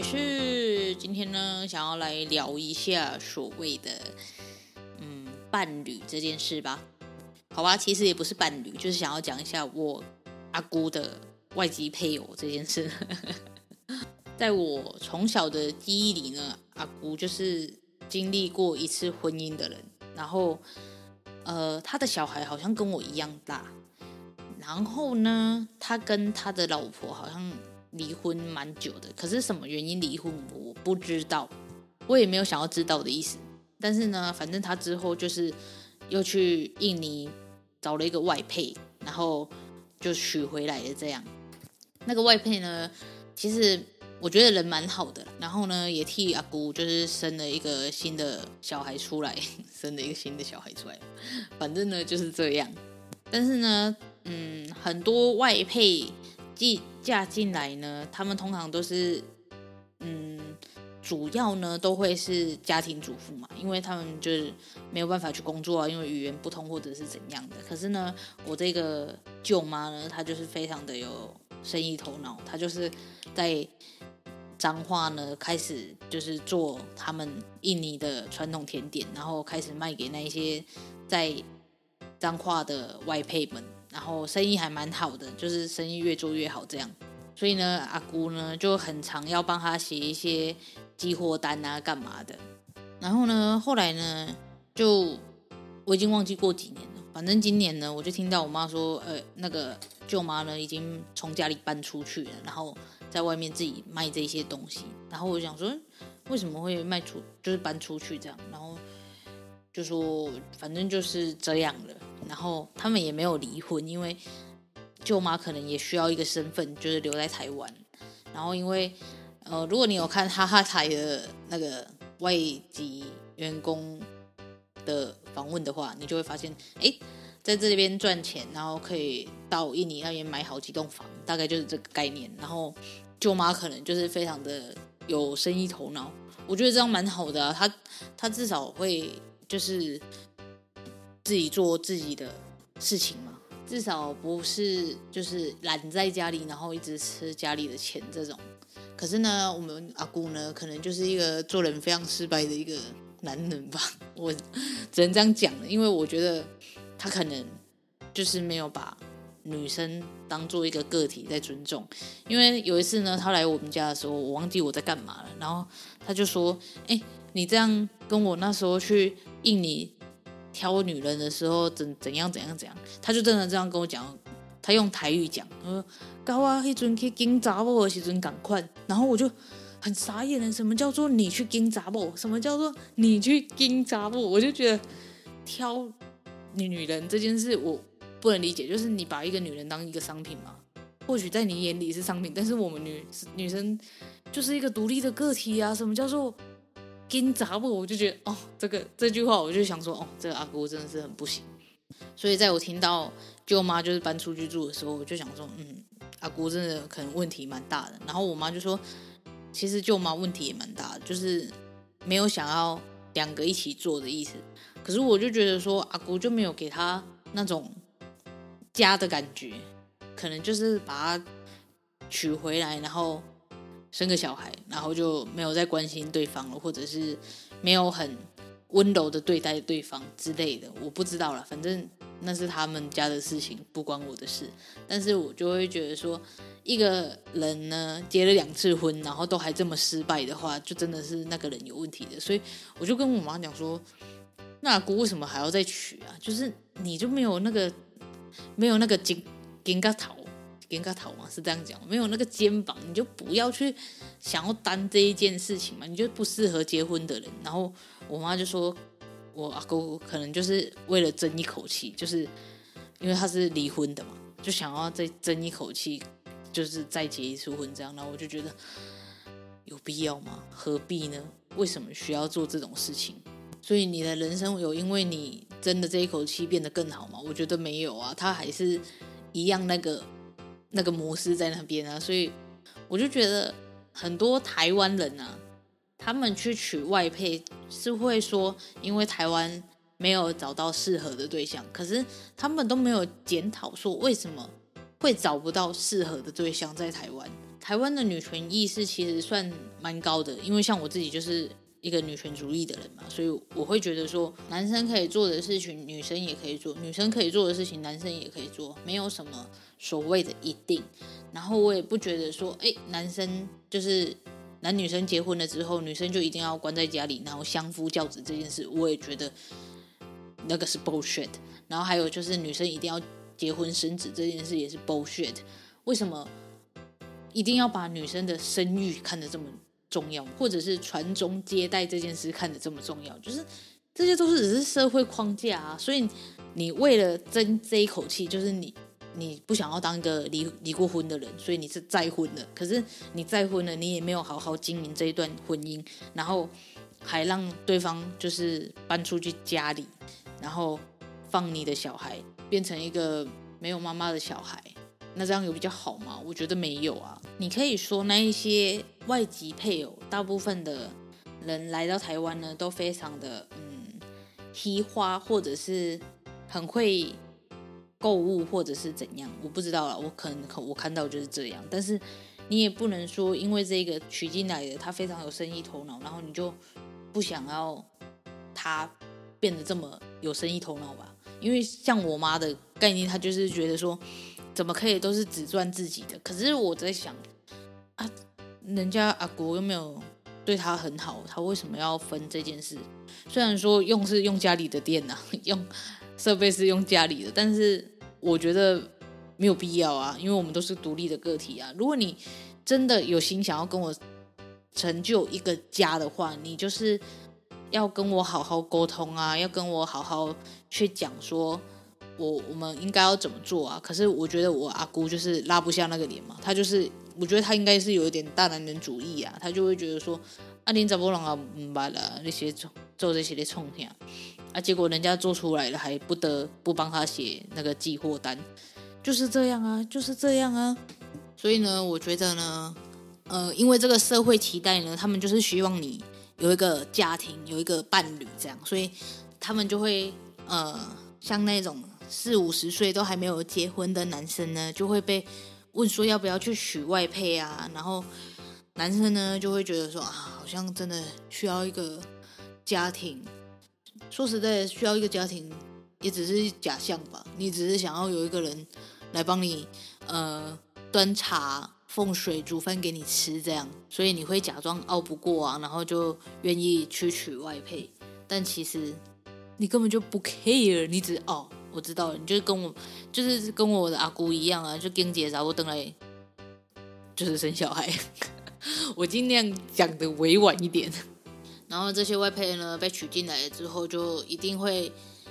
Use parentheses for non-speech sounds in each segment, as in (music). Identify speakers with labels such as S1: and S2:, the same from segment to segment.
S1: 也是，今天呢，想要来聊一下所谓的嗯伴侣这件事吧。好吧，其实也不是伴侣，就是想要讲一下我阿姑的外籍配偶这件事。在我从小的记忆里呢，阿姑就是经历过一次婚姻的人，然后呃，他的小孩好像跟我一样大，然后呢，他跟他的老婆好像。离婚蛮久的，可是什么原因离婚我不知道，我也没有想要知道的意思。但是呢，反正他之后就是又去印尼找了一个外配，然后就娶回来了。这样，那个外配呢，其实我觉得人蛮好的，然后呢，也替阿姑就是生了一个新的小孩出来，生了一个新的小孩出来。反正呢就是这样。但是呢，嗯，很多外配。嫁进来呢，他们通常都是，嗯，主要呢都会是家庭主妇嘛，因为他们就是没有办法去工作啊，因为语言不通或者是怎样的。可是呢，我这个舅妈呢，她就是非常的有生意头脑，她就是在彰化呢开始就是做他们印尼的传统甜点，然后开始卖给那一些在彰化的外配们。然后生意还蛮好的，就是生意越做越好这样，所以呢，阿姑呢就很常要帮他写一些寄货单啊，干嘛的。然后呢，后来呢，就我已经忘记过几年了，反正今年呢，我就听到我妈说，呃，那个舅妈呢已经从家里搬出去了，然后在外面自己卖这些东西。然后我想说，为什么会卖出，就是搬出去这样？然后就说，反正就是这样了。然后他们也没有离婚，因为舅妈可能也需要一个身份，就是留在台湾。然后因为呃，如果你有看哈哈台的那个外籍员工的访问的话，你就会发现，哎，在这边赚钱，然后可以到印尼那边买好几栋房，大概就是这个概念。然后舅妈可能就是非常的有生意头脑，我觉得这样蛮好的啊。他他至少会就是。自己做自己的事情嘛，至少不是就是懒在家里，然后一直吃家里的钱这种。可是呢，我们阿姑呢，可能就是一个做人非常失败的一个男人吧。我只能这样讲了，因为我觉得他可能就是没有把女生当做一个个体在尊重。因为有一次呢，他来我们家的时候，我忘记我在干嘛了，然后他就说：“哎，你这样跟我那时候去印尼。”挑女人的时候怎怎样怎样怎样，他就真的这样跟我讲，他用台语讲，他说高啊，迄阵去拣查某的时阵赶快，然后我就很傻眼了，什么叫做你去拣查某？什么叫做你去拣查某？我就觉得挑女人这件事我不能理解，就是你把一个女人当一个商品嘛？或许在你眼里是商品，但是我们女女生就是一个独立的个体啊，什么叫做？跟杂我，我就觉得哦，这个这句话，我就想说哦，这个阿姑真的是很不行。所以在我听到舅妈就是搬出去住的时候，我就想说，嗯，阿姑真的可能问题蛮大的。然后我妈就说，其实舅妈问题也蛮大的，就是没有想要两个一起做的意思。可是我就觉得说，阿姑就没有给他那种家的感觉，可能就是把他娶回来，然后生个小孩，然后就没有再关心对方了，或者是没有很温柔的对待对方之类的，我不知道了，反正那是他们家的事情，不关我的事。但是我就会觉得说，一个人呢结了两次婚，然后都还这么失败的话，就真的是那个人有问题的。所以我就跟我妈讲说。那阿姑为什么还要再娶啊？就是你就没有那个没有那个肩肩胛头肩胛头吗？是这样讲，没有那个肩膀，你就不要去想要担这一件事情嘛，你就不适合结婚的人。然后我妈就说，我阿姑可能就是为了争一口气，就是因为她是离婚的嘛，就想要再争一口气，就是再结一次婚这样。然后我就觉得有必要吗？何必呢？为什么需要做这种事情？所以你的人生有因为你争的这一口气变得更好吗？我觉得没有啊，他还是一样那个那个模式在那边啊。所以我就觉得很多台湾人啊，他们去娶外配是会说，因为台湾没有找到适合的对象，可是他们都没有检讨说为什么会找不到适合的对象在台湾。台湾的女权意识其实算蛮高的，因为像我自己就是。一个女权主义的人嘛，所以我会觉得说，男生可以做的事情，女生也可以做；女生可以做的事情，男生也可以做，没有什么所谓的一定。然后我也不觉得说，哎，男生就是男女生结婚了之后，女生就一定要关在家里，然后相夫教子这件事，我也觉得那个是 bullshit。然后还有就是女生一定要结婚生子这件事也是 bullshit。为什么一定要把女生的生育看得这么重要，或者是传宗接代这件事看得这么重要，就是这些都是只是社会框架啊。所以你为了争这一口气，就是你你不想要当一个离离过婚的人，所以你是再婚的。可是你再婚了，你也没有好好经营这一段婚姻，然后还让对方就是搬出去家里，然后放你的小孩变成一个没有妈妈的小孩。那这样有比较好吗？我觉得没有啊。你可以说那一些外籍配偶，大部分的人来到台湾呢，都非常的嗯，提花或者是很会购物，或者是怎样，我不知道了。我可能我看到就是这样，但是你也不能说因为这个娶进来的他非常有生意头脑，然后你就不想要他变得这么有生意头脑吧？因为像我妈的概念，她就是觉得说。怎么可以都是只赚自己的？可是我在想啊，人家阿国又没有对他很好，他为什么要分这件事？虽然说用是用家里的电呐、(laughs) 用设备是用家里的，但是我觉得没有必要啊，因为我们都是独立的个体啊。如果你真的有心想要跟我成就一个家的话，你就是要跟我好好沟通啊，要跟我好好去讲说。我我们应该要怎么做啊？可是我觉得我阿姑就是拉不下那个脸嘛，她就是我觉得她应该是有一点大男人主义啊，她就会觉得说啊，你怎么能啊，明白了那些做做这些的冲天啊，结果人家做出来了，还不得不帮他写那个寄货单，就是这样啊，就是这样啊。所以呢，我觉得呢，呃，因为这个社会期待呢，他们就是希望你有一个家庭，有一个伴侣这样，所以他们就会呃，像那种。四五十岁都还没有结婚的男生呢，就会被问说要不要去娶外配啊？然后男生呢就会觉得说啊，好像真的需要一个家庭。说实在，需要一个家庭也只是假象吧。你只是想要有一个人来帮你呃端茶奉水煮饭给你吃这样，所以你会假装拗不过啊，然后就愿意去娶外配。但其实你根本就不 care，你只哦。我知道了，你就是跟我，就是跟我的阿姑一样啊，就跟姐找我等来，就是生小孩。(laughs) 我尽量讲的委婉一点。然后这些外配呢，被娶进来之后，就一定会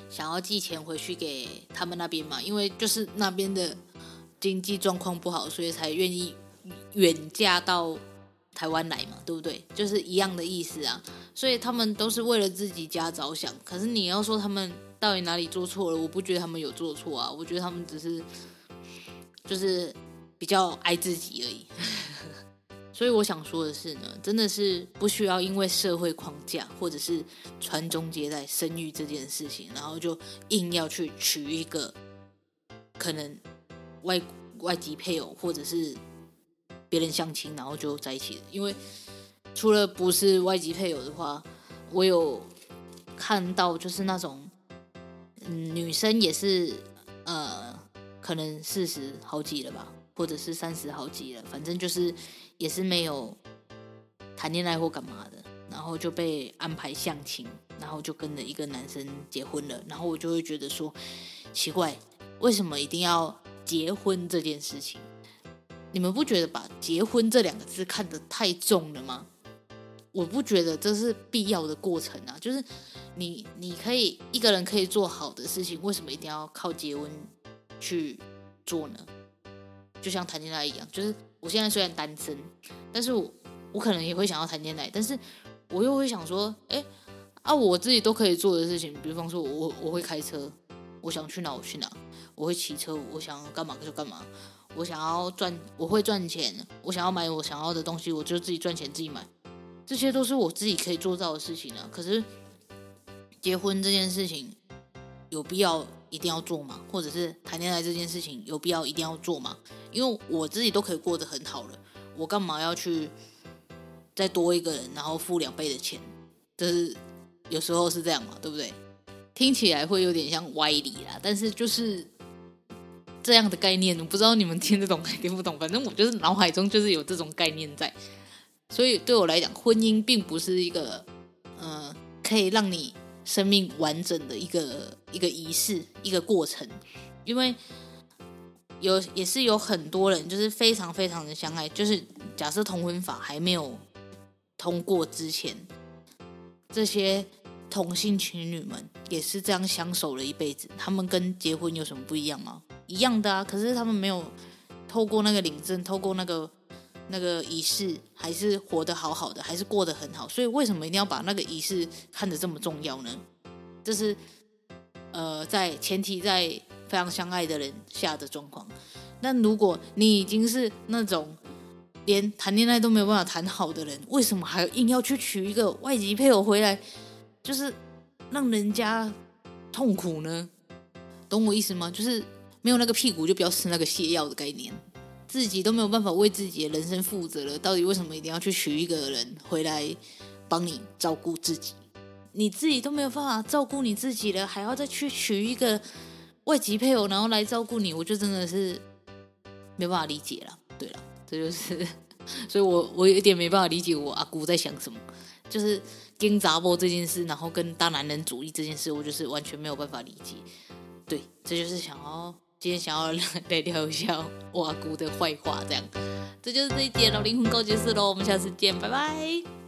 S1: 想要寄钱回去给他们那边嘛，因为就是那边的经济状况不好，所以才愿意远嫁到台湾来嘛，对不对？就是一样的意思啊。所以他们都是为了自己家着想。可是你要说他们。到底哪里做错了？我不觉得他们有做错啊，我觉得他们只是就是比较爱自己而已。(laughs) 所以我想说的是呢，真的是不需要因为社会框架或者是传宗接代、生育这件事情，然后就硬要去娶一个可能外外籍配偶，或者是别人相亲，然后就在一起了。因为除了不是外籍配偶的话，我有看到就是那种，嗯，女生也是呃，可能四十好几了吧，或者是三十好几了，反正就是。也是没有谈恋爱或干嘛的，然后就被安排相亲，然后就跟着一个男生结婚了。然后我就会觉得说，奇怪，为什么一定要结婚这件事情？你们不觉得把结婚这两个字看得太重了吗？我不觉得这是必要的过程啊。就是你，你可以一个人可以做好的事情，为什么一定要靠结婚去做呢？就像谈恋爱一样，就是。我现在虽然单身，但是我我可能也会想要谈恋爱，但是我又会想说，哎啊，我自己都可以做的事情，比方说我，我我会开车，我想去哪我去哪，我会骑车，我想干嘛就干嘛，我想要赚，我会赚钱，我想要买我想要的东西，我就自己赚钱自己买，这些都是我自己可以做到的事情啊。可是结婚这件事情有必要一定要做吗？或者是谈恋爱这件事情有必要一定要做吗？因为我自己都可以过得很好了，我干嘛要去再多一个人，然后付两倍的钱？就是有时候是这样嘛，对不对？听起来会有点像歪理啦，但是就是这样的概念，我不知道你们听得懂还听不懂。反正我就是脑海中就是有这种概念在，所以对我来讲，婚姻并不是一个呃可以让你生命完整的一个一个仪式，一个过程，因为。有也是有很多人，就是非常非常的相爱。就是假设同婚法还没有通过之前，这些同性情侣们也是这样相守了一辈子。他们跟结婚有什么不一样吗？一样的啊。可是他们没有透过那个领证，透过那个那个仪式，还是活得好好的，还是过得很好。所以为什么一定要把那个仪式看得这么重要呢？这是呃，在前提在。非常相爱的人下的状况，但如果你已经是那种连谈恋爱都没有办法谈好的人，为什么还硬要去娶一个外籍配偶回来，就是让人家痛苦呢？懂我意思吗？就是没有那个屁股就不要吃那个泻药的概念，自己都没有办法为自己的人生负责了，到底为什么一定要去娶一个人回来帮你照顾自己？你自己都没有办法照顾你自己了，还要再去娶一个？外籍配偶，然后来照顾你，我就真的是没办法理解了。对了，这就是，(laughs) 所以我我有点没办法理解我阿姑在想什么，就是跟杂波这件事，然后跟大男人主义这件事，我就是完全没有办法理解。对，这就是想要今天想要 (laughs) 来聊一下我阿姑的坏话，这样，这就是这一节老灵魂告解室喽，我们下次见，拜拜。